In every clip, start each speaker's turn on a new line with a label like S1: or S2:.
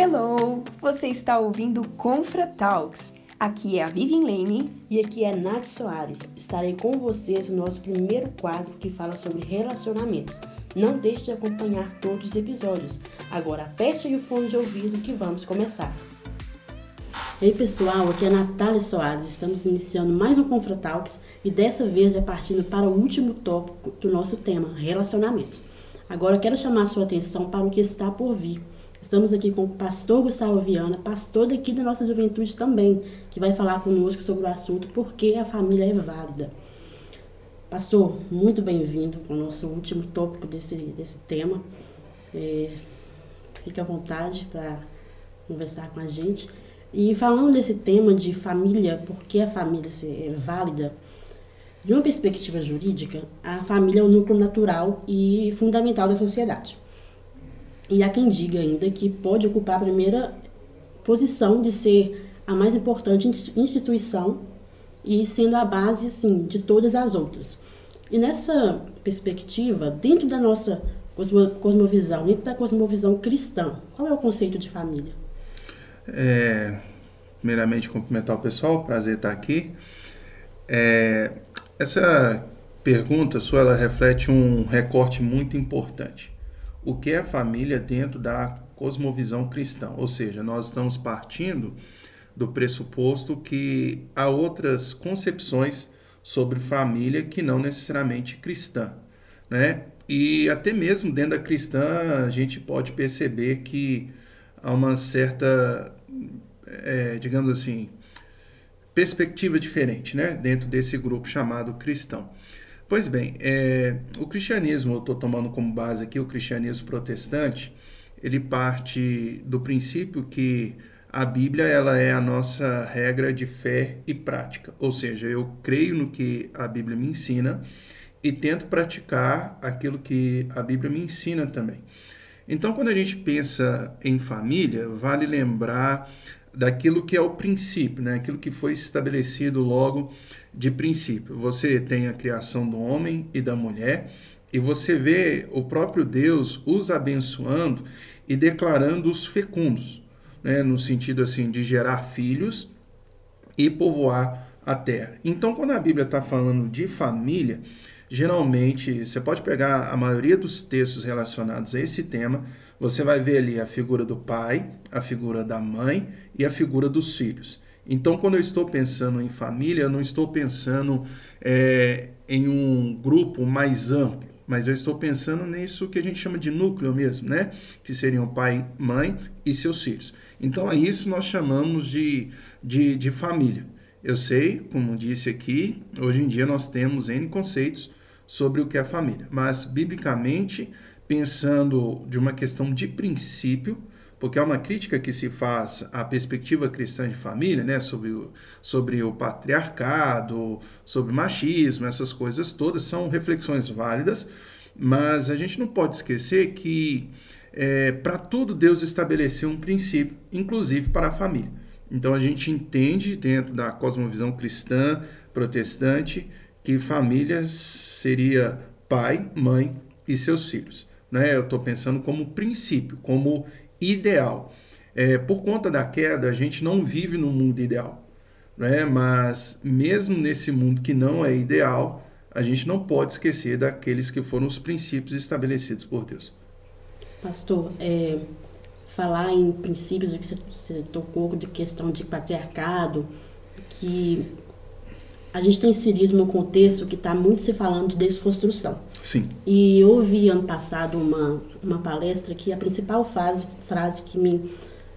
S1: Hello! Você está ouvindo Confra Talks. Aqui é a Vivian Lane.
S2: E aqui é Nath Soares. Estarei com vocês no nosso primeiro quadro que fala sobre relacionamentos. Não deixe de acompanhar todos os episódios. Agora aperte o fone de ouvido que vamos começar. Ei pessoal, aqui é a Natália Soares. Estamos iniciando mais um Confra Talks e dessa vez já partindo para o último tópico do nosso tema, relacionamentos. Agora quero chamar sua atenção para o que está por vir. Estamos aqui com o pastor Gustavo Viana, pastor daqui da nossa juventude também, que vai falar conosco sobre o assunto Por que a família é válida. Pastor, muito bem-vindo ao nosso último tópico desse, desse tema. É, fique à vontade para conversar com a gente. E falando desse tema de família, por que a família é válida, de uma perspectiva jurídica, a família é o núcleo natural e fundamental da sociedade. E há quem diga ainda que pode ocupar a primeira posição de ser a mais importante instituição e sendo a base assim, de todas as outras. E nessa perspectiva, dentro da nossa cosmovisão, dentro da cosmovisão cristã, qual é o conceito de família?
S3: É, primeiramente, cumprimentar o pessoal, prazer estar aqui. É, essa pergunta sua ela reflete um recorte muito importante o que é família dentro da cosmovisão cristã. Ou seja, nós estamos partindo do pressuposto que há outras concepções sobre família que não necessariamente cristã, né? E até mesmo dentro da cristã a gente pode perceber que há uma certa, é, digamos assim, perspectiva diferente, né? Dentro desse grupo chamado cristão. Pois bem, é, o cristianismo, eu estou tomando como base aqui o cristianismo protestante, ele parte do princípio que a Bíblia ela é a nossa regra de fé e prática, ou seja, eu creio no que a Bíblia me ensina e tento praticar aquilo que a Bíblia me ensina também. Então, quando a gente pensa em família, vale lembrar daquilo que é o princípio, né? aquilo que foi estabelecido logo de princípio. Você tem a criação do homem e da mulher, e você vê o próprio Deus os abençoando e declarando os fecundos, né? no sentido assim de gerar filhos e povoar a terra. Então, quando a Bíblia está falando de família, geralmente você pode pegar a maioria dos textos relacionados a esse tema, você vai ver ali a figura do pai, a figura da mãe e a figura dos filhos. Então, quando eu estou pensando em família, eu não estou pensando é, em um grupo mais amplo, mas eu estou pensando nisso que a gente chama de núcleo mesmo, né? Que seriam pai, mãe e seus filhos. Então, a isso nós chamamos de, de, de família. Eu sei, como disse aqui, hoje em dia nós temos N conceitos sobre o que é família, mas biblicamente, pensando de uma questão de princípio, porque há uma crítica que se faz à perspectiva cristã de família, né, sobre o, sobre o patriarcado, sobre machismo, essas coisas todas são reflexões válidas, mas a gente não pode esquecer que é, para tudo Deus estabeleceu um princípio, inclusive para a família. Então a gente entende dentro da cosmovisão cristã protestante que família seria pai, mãe e seus filhos. Né? Eu estou pensando como princípio, como ideal. É, por conta da queda, a gente não vive num mundo ideal. Né? Mas mesmo nesse mundo que não é ideal, a gente não pode esquecer daqueles que foram os princípios estabelecidos por Deus.
S2: Pastor, é, falar em princípios você tocou de questão de patriarcado, que a gente está inserido num contexto que está muito se falando de desconstrução.
S3: Sim.
S2: E eu ouvi ano passado uma, uma palestra que a principal frase, frase que me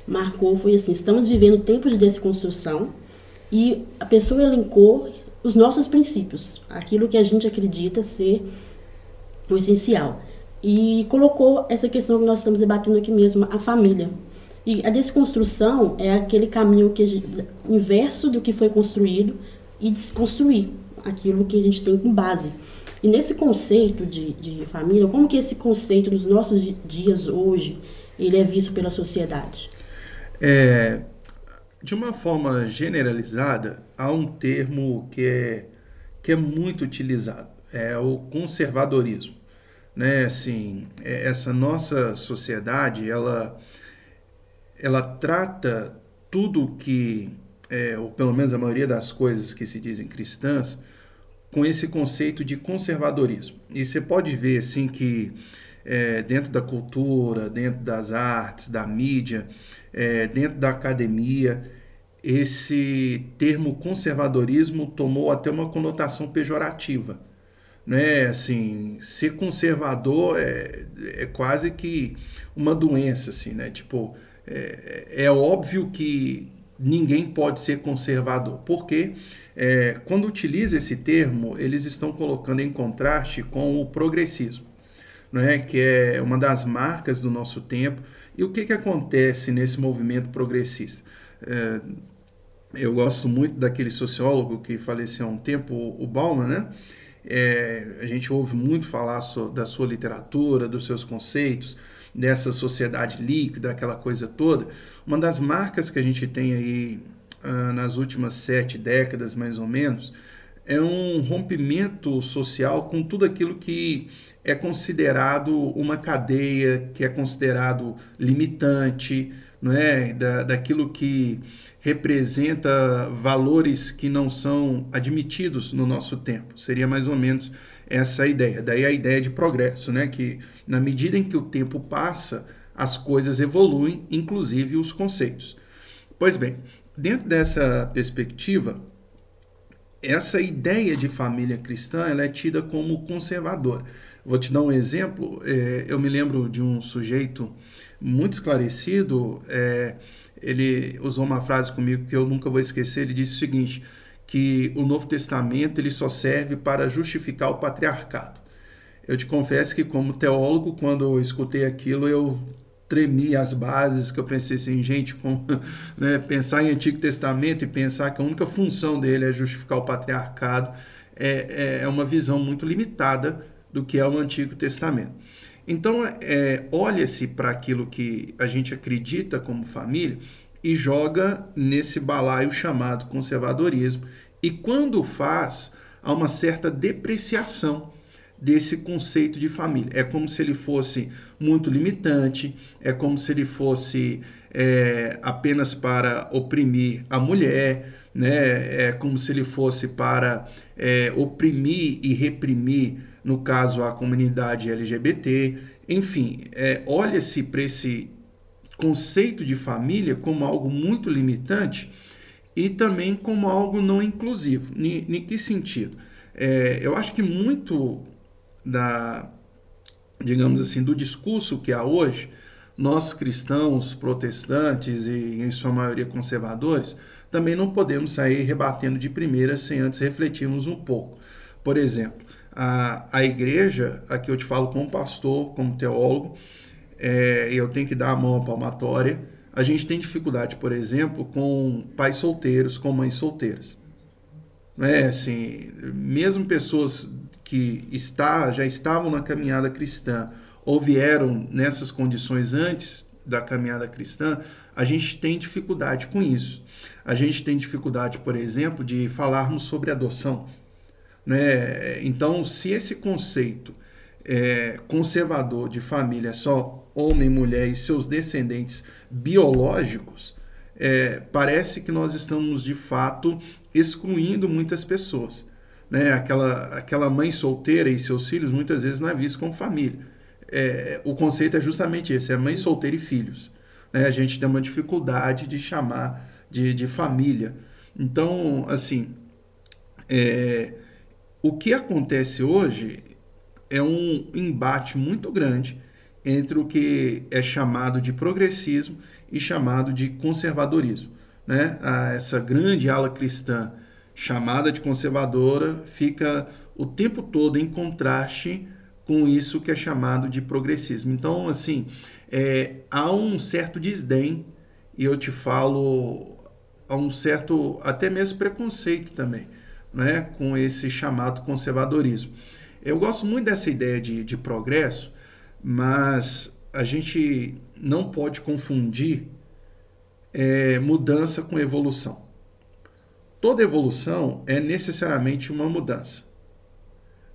S2: marcou foi assim: estamos vivendo tempos de desconstrução e a pessoa elencou os nossos princípios, aquilo que a gente acredita ser o essencial. E colocou essa questão que nós estamos debatendo aqui mesmo, a família. E a desconstrução é aquele caminho que gente, inverso do que foi construído e desconstruir aquilo que a gente tem com base. E nesse conceito de, de família, como que esse conceito nos nossos dias hoje, ele é visto pela sociedade?
S3: É, de uma forma generalizada, há um termo que é, que é muito utilizado, é o conservadorismo. Né? Assim, é, essa nossa sociedade, ela ela trata tudo que, é, ou pelo menos a maioria das coisas que se dizem cristãs, com esse conceito de conservadorismo. E você pode ver assim que é, dentro da cultura, dentro das artes, da mídia, é, dentro da academia, esse termo conservadorismo tomou até uma conotação pejorativa. Né? Assim, ser conservador é, é quase que uma doença, assim, né? Tipo, é, é óbvio que ninguém pode ser conservador, porque é, quando utiliza esse termo, eles estão colocando em contraste com o progressismo, né? que é uma das marcas do nosso tempo. E o que, que acontece nesse movimento progressista? É, eu gosto muito daquele sociólogo que faleceu há um tempo, o Bauman, né? É, a gente ouve muito falar so, da sua literatura, dos seus conceitos, dessa sociedade líquida, aquela coisa toda. Uma das marcas que a gente tem aí ah, nas últimas sete décadas, mais ou menos, é um rompimento social com tudo aquilo que é considerado uma cadeia, que é considerado limitante, não é? Da, daquilo que representa valores que não são admitidos no nosso tempo. Seria mais ou menos essa ideia. Daí a ideia de progresso, né? que na medida em que o tempo passa, as coisas evoluem, inclusive os conceitos. Pois bem, dentro dessa perspectiva, essa ideia de família cristã ela é tida como conservadora. Vou te dar um exemplo. É, eu me lembro de um sujeito muito esclarecido. É, ele usou uma frase comigo que eu nunca vou esquecer. Ele disse o seguinte: que o Novo Testamento ele só serve para justificar o patriarcado. Eu te confesso que, como teólogo, quando eu escutei aquilo, eu tremi as bases, que eu pensei assim, gente, com, né, pensar em Antigo Testamento e pensar que a única função dele é justificar o patriarcado é, é, é uma visão muito limitada do que é o Antigo Testamento. Então, é, olha-se para aquilo que a gente acredita como família e joga nesse balaio chamado conservadorismo. E quando faz, há uma certa depreciação desse conceito de família. É como se ele fosse muito limitante, é como se ele fosse é, apenas para oprimir a mulher, né? é como se ele fosse para é, oprimir e reprimir, no caso, a comunidade LGBT. Enfim, é, olha-se para esse conceito de família como algo muito limitante e também como algo não inclusivo. Em, que sentido? É, eu acho que muito da, digamos assim, do discurso que há hoje, nós cristãos, protestantes e em sua maioria conservadores, também não podemos sair rebatendo de primeira sem antes refletirmos um pouco. Por exemplo, a, a igreja, aqui eu te falo como pastor, como teólogo, é, eu tenho que dar a mão à palmatória. A gente tem dificuldade, por exemplo, com pais solteiros, com mães solteiras. Não é assim, mesmo pessoas que está, já estavam na caminhada cristã ou vieram nessas condições antes da caminhada cristã, a gente tem dificuldade com isso. A gente tem dificuldade, por exemplo, de falarmos sobre adoção. Né? Então, se esse conceito é, conservador de família só homem, mulher e seus descendentes biológicos, é, parece que nós estamos de fato excluindo muitas pessoas né? Aquela, aquela mãe solteira e seus filhos muitas vezes não é visto como família. É, o conceito é justamente esse: é mãe solteira e filhos. Né? A gente tem uma dificuldade de chamar de, de família. Então, assim, é, o que acontece hoje é um embate muito grande entre o que é chamado de progressismo e chamado de conservadorismo. Né? Ah, essa grande ala cristã chamada de conservadora fica o tempo todo em contraste com isso que é chamado de progressismo. Então, assim, é, há um certo desdém, e eu te falo, há um certo, até mesmo preconceito também, né, com esse chamado conservadorismo. Eu gosto muito dessa ideia de, de progresso, mas a gente não pode confundir é, mudança com evolução. Toda evolução é necessariamente uma mudança,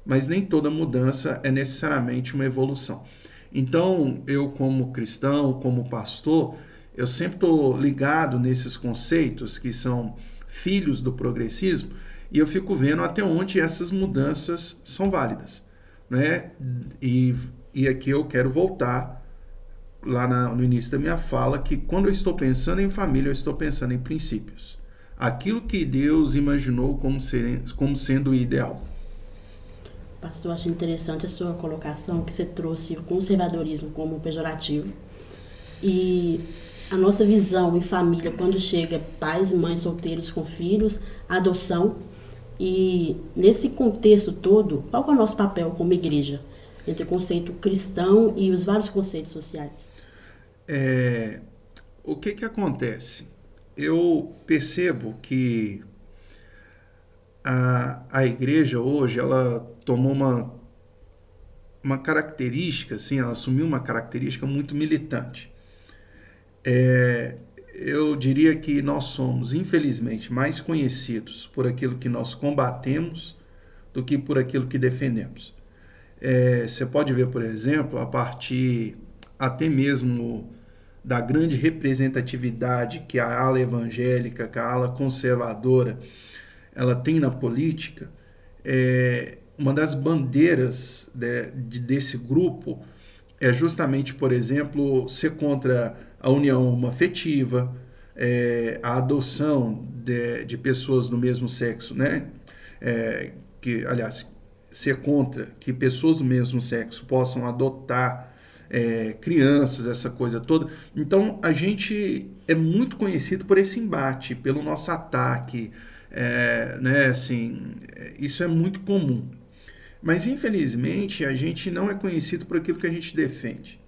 S3: mas nem toda mudança é necessariamente uma evolução. Então, eu, como cristão, como pastor, eu sempre estou ligado nesses conceitos que são filhos do progressismo e eu fico vendo até onde essas mudanças são válidas, né? E, e aqui eu quero voltar lá na, no início da minha fala que quando eu estou pensando em família, eu estou pensando em princípios. Aquilo que Deus imaginou como, ser, como sendo o ideal.
S2: Pastor, acho interessante a sua colocação que você trouxe o conservadorismo como pejorativo. E a nossa visão em família, quando chega pais e mães solteiros com filhos, adoção. E nesse contexto todo, qual é o nosso papel como igreja? Entre o conceito cristão e os vários conceitos sociais.
S3: É, o que, que acontece? Eu percebo que a, a igreja hoje ela tomou uma, uma característica, assim, ela assumiu uma característica muito militante. É, eu diria que nós somos, infelizmente, mais conhecidos por aquilo que nós combatemos do que por aquilo que defendemos. É, você pode ver, por exemplo, a partir até mesmo da grande representatividade que a ala evangélica, que a ala conservadora, ela tem na política, é, uma das bandeiras de, de, desse grupo é justamente, por exemplo, ser contra a união afetiva, é, a adoção de, de, pessoas do mesmo sexo, né? É, que, aliás, ser contra que pessoas do mesmo sexo possam adotar é, crianças, essa coisa toda. Então a gente é muito conhecido por esse embate, pelo nosso ataque, é, né? Assim, isso é muito comum. Mas infelizmente a gente não é conhecido por aquilo que a gente defende.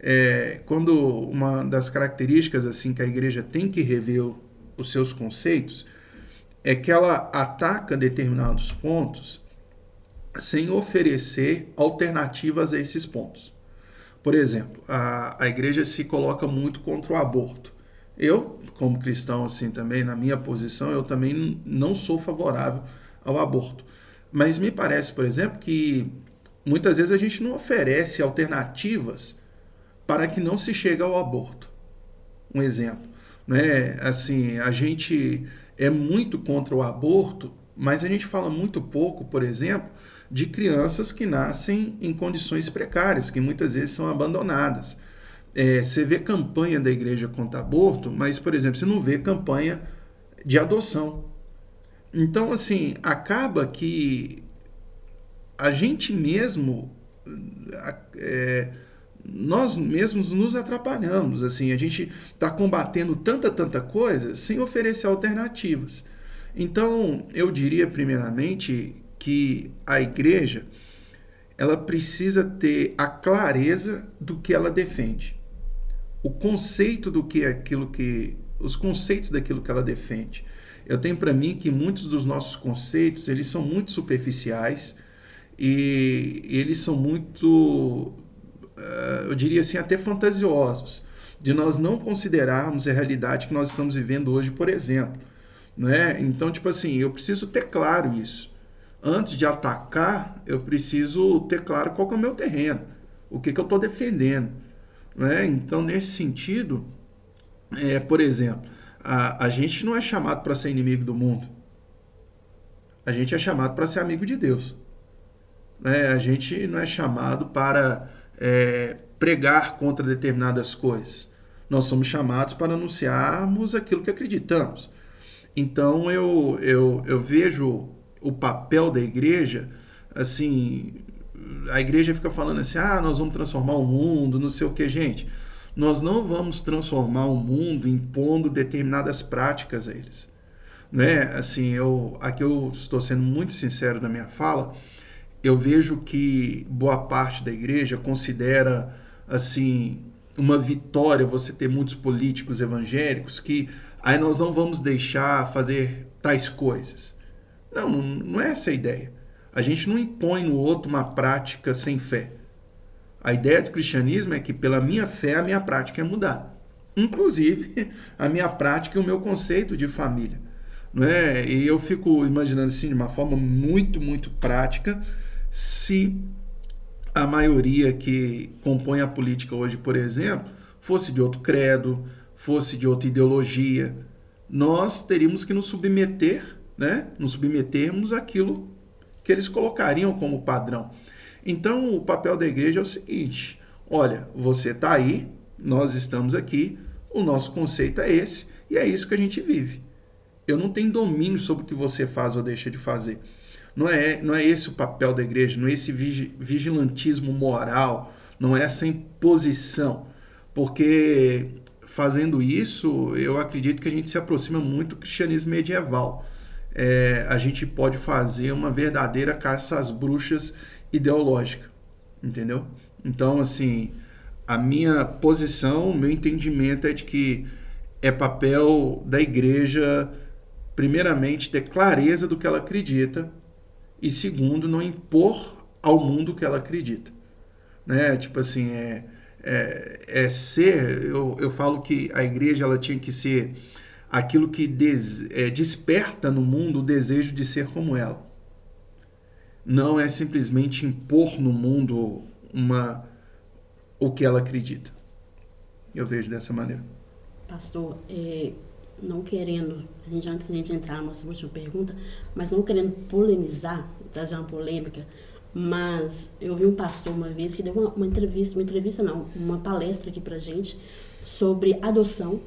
S3: É, quando uma das características assim que a igreja tem que rever os seus conceitos é que ela ataca determinados pontos sem oferecer alternativas a esses pontos. Por exemplo, a, a igreja se coloca muito contra o aborto. Eu, como cristão assim também, na minha posição, eu também não sou favorável ao aborto. Mas me parece, por exemplo, que muitas vezes a gente não oferece alternativas para que não se chegue ao aborto. Um exemplo, né? Assim, a gente é muito contra o aborto, mas a gente fala muito pouco, por exemplo, de crianças que nascem em condições precárias, que muitas vezes são abandonadas. É, você vê campanha da igreja contra aborto, mas, por exemplo, você não vê campanha de adoção. Então, assim, acaba que a gente mesmo, é, nós mesmos nos atrapalhamos. Assim, a gente está combatendo tanta, tanta coisa sem oferecer alternativas. Então, eu diria, primeiramente, que a igreja ela precisa ter a clareza do que ela defende. O conceito do que é aquilo que os conceitos daquilo que ela defende. Eu tenho para mim que muitos dos nossos conceitos, eles são muito superficiais e eles são muito eh, eu diria assim até fantasiosos, de nós não considerarmos a realidade que nós estamos vivendo hoje, por exemplo, né? Então, tipo assim, eu preciso ter claro isso antes de atacar, eu preciso ter claro qual é o meu terreno, o que, que eu estou defendendo. Né? Então, nesse sentido, é, por exemplo, a, a gente não é chamado para ser inimigo do mundo. A gente é chamado para ser amigo de Deus. Né? A gente não é chamado para é, pregar contra determinadas coisas. Nós somos chamados para anunciarmos aquilo que acreditamos. Então eu, eu, eu vejo o papel da igreja, assim, a igreja fica falando assim: ah, nós vamos transformar o mundo, não sei o que, gente. Nós não vamos transformar o mundo impondo determinadas práticas a eles. Né? Assim, eu, aqui eu estou sendo muito sincero na minha fala, eu vejo que boa parte da igreja considera assim uma vitória você ter muitos políticos evangélicos que aí nós não vamos deixar fazer tais coisas. Não, não é essa a ideia. A gente não impõe no outro uma prática sem fé. A ideia do cristianismo é que pela minha fé a minha prática é mudar. Inclusive a minha prática e o meu conceito de família. Não é? E eu fico imaginando assim, de uma forma muito, muito prática, se a maioria que compõe a política hoje, por exemplo, fosse de outro credo, fosse de outra ideologia, nós teríamos que nos submeter, né? Nos submetermos àquilo que eles colocariam como padrão. Então, o papel da igreja é o seguinte: olha, você está aí, nós estamos aqui, o nosso conceito é esse, e é isso que a gente vive. Eu não tenho domínio sobre o que você faz ou deixa de fazer. Não é, não é esse o papel da igreja, não é esse vigilantismo moral, não é essa imposição. Porque fazendo isso, eu acredito que a gente se aproxima muito do cristianismo medieval. É, a gente pode fazer uma verdadeira caça às bruxas ideológica, entendeu? Então, assim, a minha posição, o meu entendimento é de que é papel da igreja, primeiramente, ter clareza do que ela acredita e, segundo, não impor ao mundo o que ela acredita. Né? Tipo assim, é, é, é ser. Eu, eu falo que a igreja ela tinha que ser aquilo que des, é, desperta no mundo o desejo de ser como ela. Não é simplesmente impor no mundo uma o que ela acredita. Eu vejo dessa maneira.
S2: Pastor, é, não querendo, a gente, antes de entrar na nossa última pergunta, mas não querendo polemizar, trazer uma polêmica, mas eu vi um pastor uma vez que deu uma, uma entrevista, uma entrevista não, uma palestra aqui pra gente sobre adoção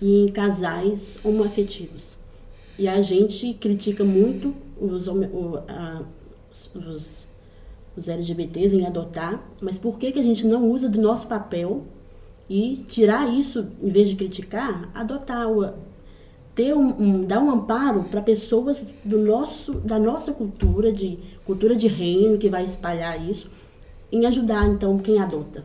S2: em casais homoafetivos. E a gente critica muito os, o, a, os, os LGBTs em adotar, mas por que, que a gente não usa do nosso papel e tirar isso, em vez de criticar, adotar, ter um, um dar um amparo para pessoas do nosso, da nossa cultura, de cultura de reino, que vai espalhar isso, em ajudar, então, quem adota.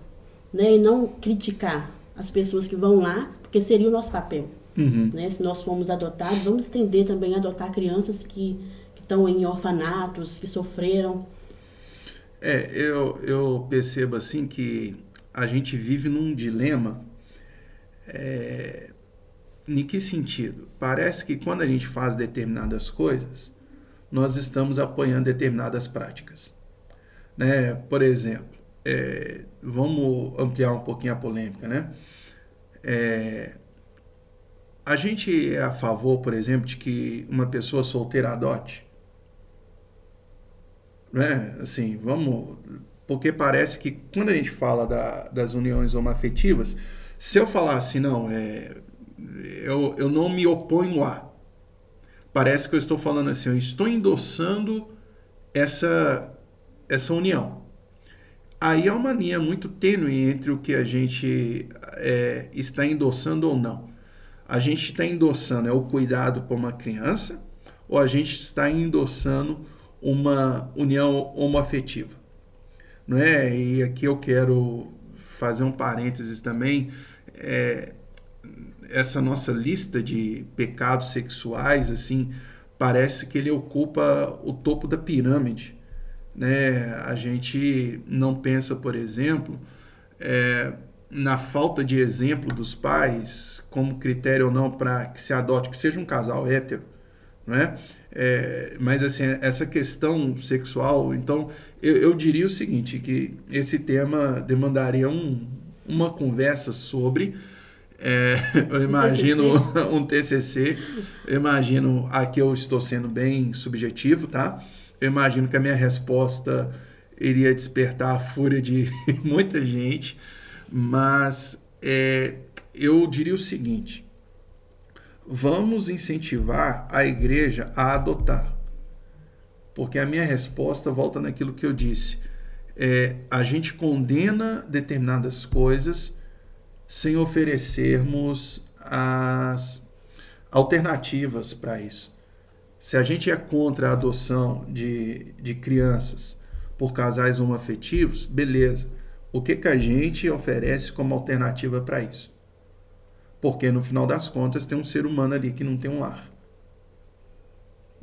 S2: Né? E não criticar as pessoas que vão lá, porque seria o nosso papel. Uhum. Né? Se nós formos adotados, vamos estender também a adotar crianças que, estão em orfanatos, que sofreram.
S3: É, eu, eu percebo assim que a gente vive num dilema. É, em que sentido? Parece que quando a gente faz determinadas coisas, nós estamos apoiando determinadas práticas. Né? Por exemplo, é, vamos ampliar um pouquinho a polêmica, né? É, a gente é a favor, por exemplo, de que uma pessoa solteira adote? Né? Assim, vamos porque parece que quando a gente fala da, das uniões homoafetivas, se eu falar assim, não, é, eu, eu não me oponho a, parece que eu estou falando assim, eu estou endossando essa, essa união. Aí há uma linha muito tênue entre o que a gente é, está endossando ou não. A gente está endossando é o cuidado por uma criança ou a gente está endossando uma união homoafetiva? não é? E aqui eu quero fazer um parênteses também. É, essa nossa lista de pecados sexuais, assim, parece que ele ocupa o topo da pirâmide, né? A gente não pensa, por exemplo, é, na falta de exemplo dos pais como critério ou não para que se adote, que seja um casal hétero, não é? Mas assim, essa questão sexual, então eu, eu, diria o seguinte, que esse tema demandaria um, uma conversa sobre. É, eu imagino um TCC, eu imagino, aqui eu estou sendo bem subjetivo, tá? Eu imagino que a minha resposta iria despertar a fúria de muita gente, mas é, eu diria o seguinte: vamos incentivar a igreja a adotar. Porque a minha resposta volta naquilo que eu disse. É, a gente condena determinadas coisas sem oferecermos as alternativas para isso. Se a gente é contra a adoção de, de crianças por casais homoafetivos, beleza. O que, que a gente oferece como alternativa para isso? Porque no final das contas tem um ser humano ali que não tem um lar.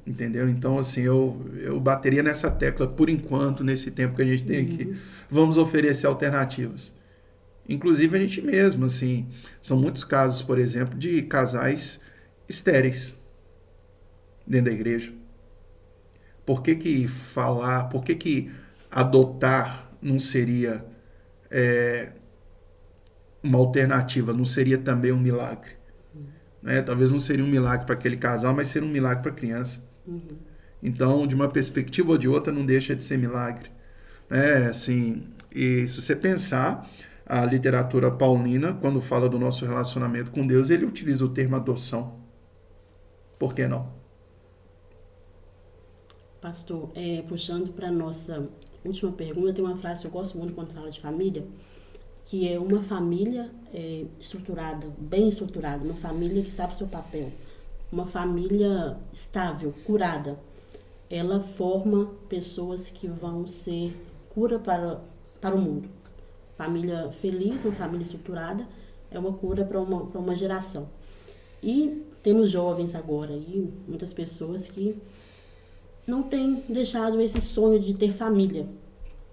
S3: Entendeu? Então, assim, eu, eu bateria nessa tecla por enquanto, nesse tempo que a gente tem aqui. Uhum. Vamos oferecer alternativas. Inclusive a gente mesmo, assim, são muitos casos, por exemplo, de casais estéreis dentro da igreja. Por que, que falar, por que, que adotar não seria é, uma alternativa, não seria também um milagre? Né? Talvez não seria um milagre para aquele casal, mas seria um milagre para a criança. Uhum. Então, de uma perspectiva ou de outra, não deixa de ser milagre. Né? Assim, e se você pensar, a literatura paulina, quando fala do nosso relacionamento com Deus, ele utiliza o termo adoção. Por que não?
S2: Pastor, é, puxando para a nossa última pergunta, tem uma frase que eu gosto muito quando fala de família, que é uma família é, estruturada, bem estruturada, uma família que sabe seu papel, uma família estável, curada, ela forma pessoas que vão ser cura para, para o mundo. Família feliz, uma família estruturada, é uma cura para uma, para uma geração. E temos jovens agora e muitas pessoas que não têm deixado esse sonho de ter família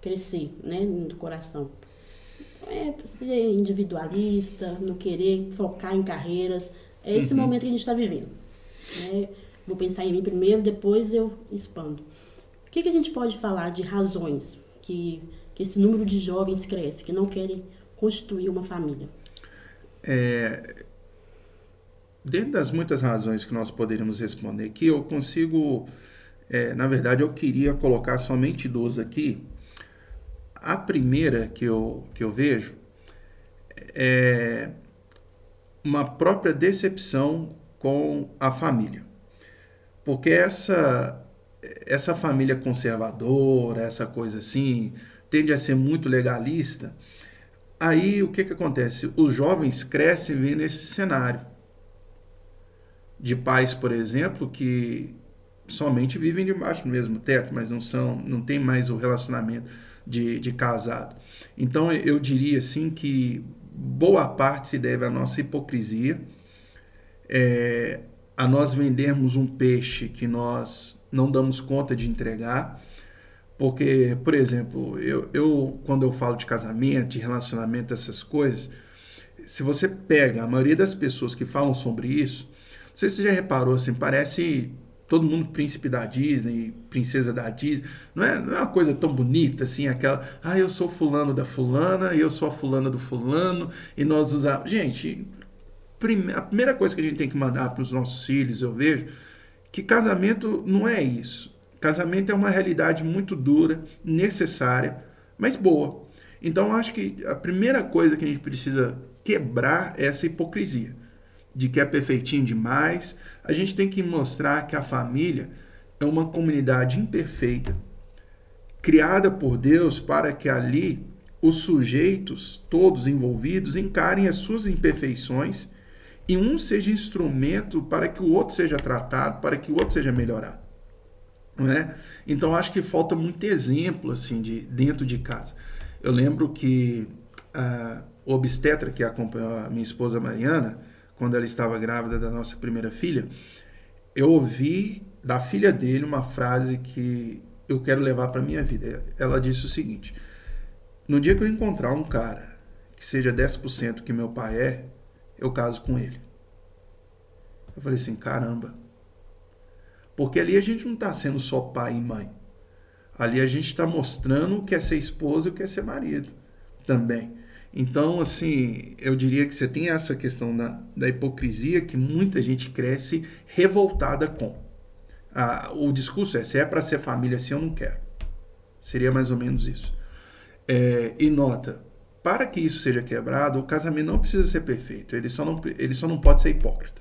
S2: crescer né, no coração. É ser individualista, não querer focar em carreiras. É esse uhum. momento que a gente está vivendo. Né? Vou pensar em mim primeiro, depois eu expando. O que, que a gente pode falar de razões que, que esse número de jovens cresce, que não querem constituir uma família?
S3: É, dentro das muitas razões que nós poderíamos responder aqui, eu consigo, é, na verdade, eu queria colocar somente duas aqui. A primeira que eu, que eu vejo é uma própria decepção com a família. Porque essa, essa família conservadora, essa coisa assim, tende a ser muito legalista. Aí o que, que acontece? Os jovens crescem vendo esse cenário de pais, por exemplo, que somente vivem debaixo do mesmo teto, mas não são, não tem mais o relacionamento de, de casado. Então eu diria assim que boa parte se deve à nossa hipocrisia, é, a nós vendermos um peixe que nós não damos conta de entregar. Porque, por exemplo, eu, eu quando eu falo de casamento, de relacionamento, essas coisas, se você pega a maioria das pessoas que falam sobre isso, sei se você já reparou, assim, parece todo mundo príncipe da Disney, princesa da Disney. Não é, não é uma coisa tão bonita assim, aquela, ah, eu sou fulano da fulana, eu sou a fulana do fulano, e nós usamos. Gente, a primeira coisa que a gente tem que mandar para os nossos filhos, eu vejo, que casamento não é isso. Casamento é uma realidade muito dura, necessária, mas boa. Então, acho que a primeira coisa que a gente precisa quebrar é essa hipocrisia de que é perfeitinho demais. A gente tem que mostrar que a família é uma comunidade imperfeita, criada por Deus para que ali os sujeitos, todos envolvidos, encarem as suas imperfeições e um seja instrumento para que o outro seja tratado, para que o outro seja melhorado. Não é? Então acho que falta muito exemplo assim de dentro de casa. Eu lembro que a obstetra que acompanhou a minha esposa Mariana, quando ela estava grávida da nossa primeira filha, eu ouvi da filha dele uma frase que eu quero levar para minha vida. Ela disse o seguinte: No dia que eu encontrar um cara que seja 10% que meu pai é, eu caso com ele. Eu falei assim: caramba. Porque ali a gente não está sendo só pai e mãe. Ali a gente está mostrando o que é ser esposa e o que é ser marido também. Então, assim, eu diria que você tem essa questão da, da hipocrisia que muita gente cresce revoltada com. Ah, o discurso é: se é para ser família assim, eu não quero. Seria mais ou menos isso. É, e nota: para que isso seja quebrado, o casamento não precisa ser perfeito, ele só não, ele só não pode ser hipócrita.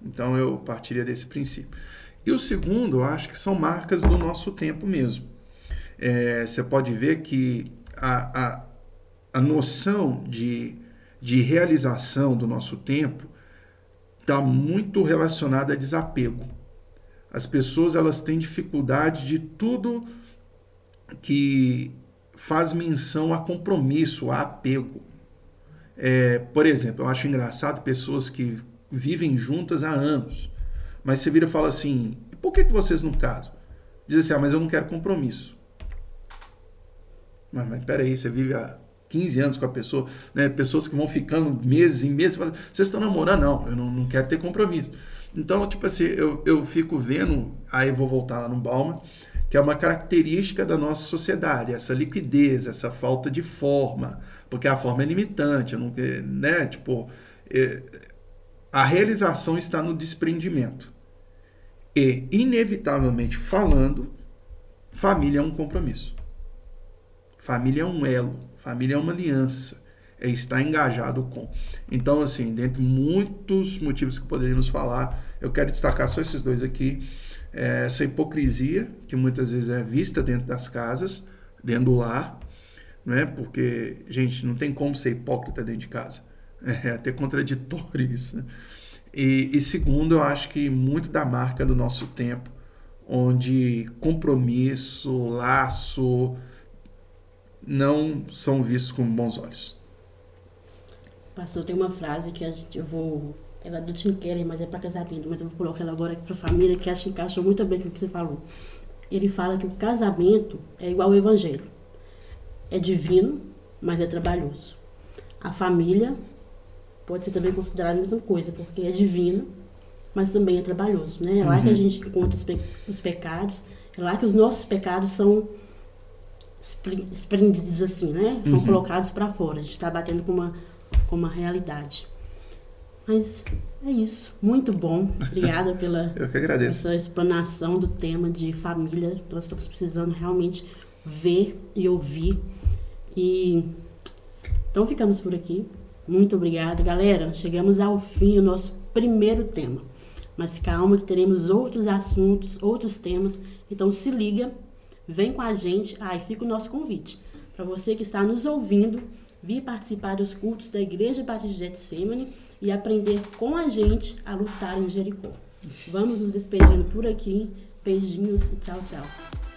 S3: Então, eu partiria desse princípio. E o segundo, eu acho que são marcas do nosso tempo mesmo. É, você pode ver que a, a a noção de, de realização do nosso tempo está muito relacionada a desapego. As pessoas elas têm dificuldade de tudo que faz menção a compromisso, a apego. É, por exemplo, eu acho engraçado pessoas que vivem juntas há anos, mas você vira e fala assim: por que, que vocês não casam? Diz assim: ah, mas eu não quero compromisso. Mas, mas peraí, você vive há 15 anos com a pessoa, né? pessoas que vão ficando meses e meses, vocês estão namorando? Não, eu não, não quero ter compromisso. Então, tipo assim, eu, eu fico vendo, aí vou voltar lá no Balma, que é uma característica da nossa sociedade, essa liquidez, essa falta de forma, porque a forma é limitante, não, né? Tipo, é, a realização está no desprendimento. E, inevitavelmente falando, família é um compromisso. Família é um elo, família é uma aliança, é estar engajado com. Então, assim, dentre muitos motivos que poderíamos falar, eu quero destacar só esses dois aqui é, essa hipocrisia que muitas vezes é vista dentro das casas, dentro do lar, não é? Porque, gente, não tem como ser hipócrita dentro de casa. É até contraditório isso. Né? E, e segundo, eu acho que muito da marca do nosso tempo, onde compromisso, laço, não são vistos com bons olhos.
S2: Pastor, tem uma frase que a gente, eu vou ela é do Tim Keller, mas é para casamento. Mas eu vou colocar ela agora aqui para família, que acho que encaixou muito bem com o que você falou. Ele fala que o casamento é igual ao evangelho. É divino, mas é trabalhoso. A família pode ser também considerada a mesma coisa, porque é divino, mas também é trabalhoso. Né? É lá uhum. que a uhum. gente encontra os, pe os pecados, é lá que os nossos pecados são espremidos assim, né? São uhum. colocados para fora. A gente está batendo com uma, com uma realidade. Mas é isso. Muito bom. Obrigada pela
S3: Eu que agradeço.
S2: essa explanação do tema de família. Nós estamos precisando realmente ver e ouvir. E então ficamos por aqui. Muito obrigada, galera. Chegamos ao fim do nosso primeiro tema. Mas calma que teremos outros assuntos, outros temas. Então se liga, vem com a gente. E fica o nosso convite para você que está nos ouvindo vir participar dos cultos da Igreja Batista de Getsemane e aprender com a gente a lutar em Jericó. Vamos nos despedindo por aqui. Beijinhos e tchau, tchau.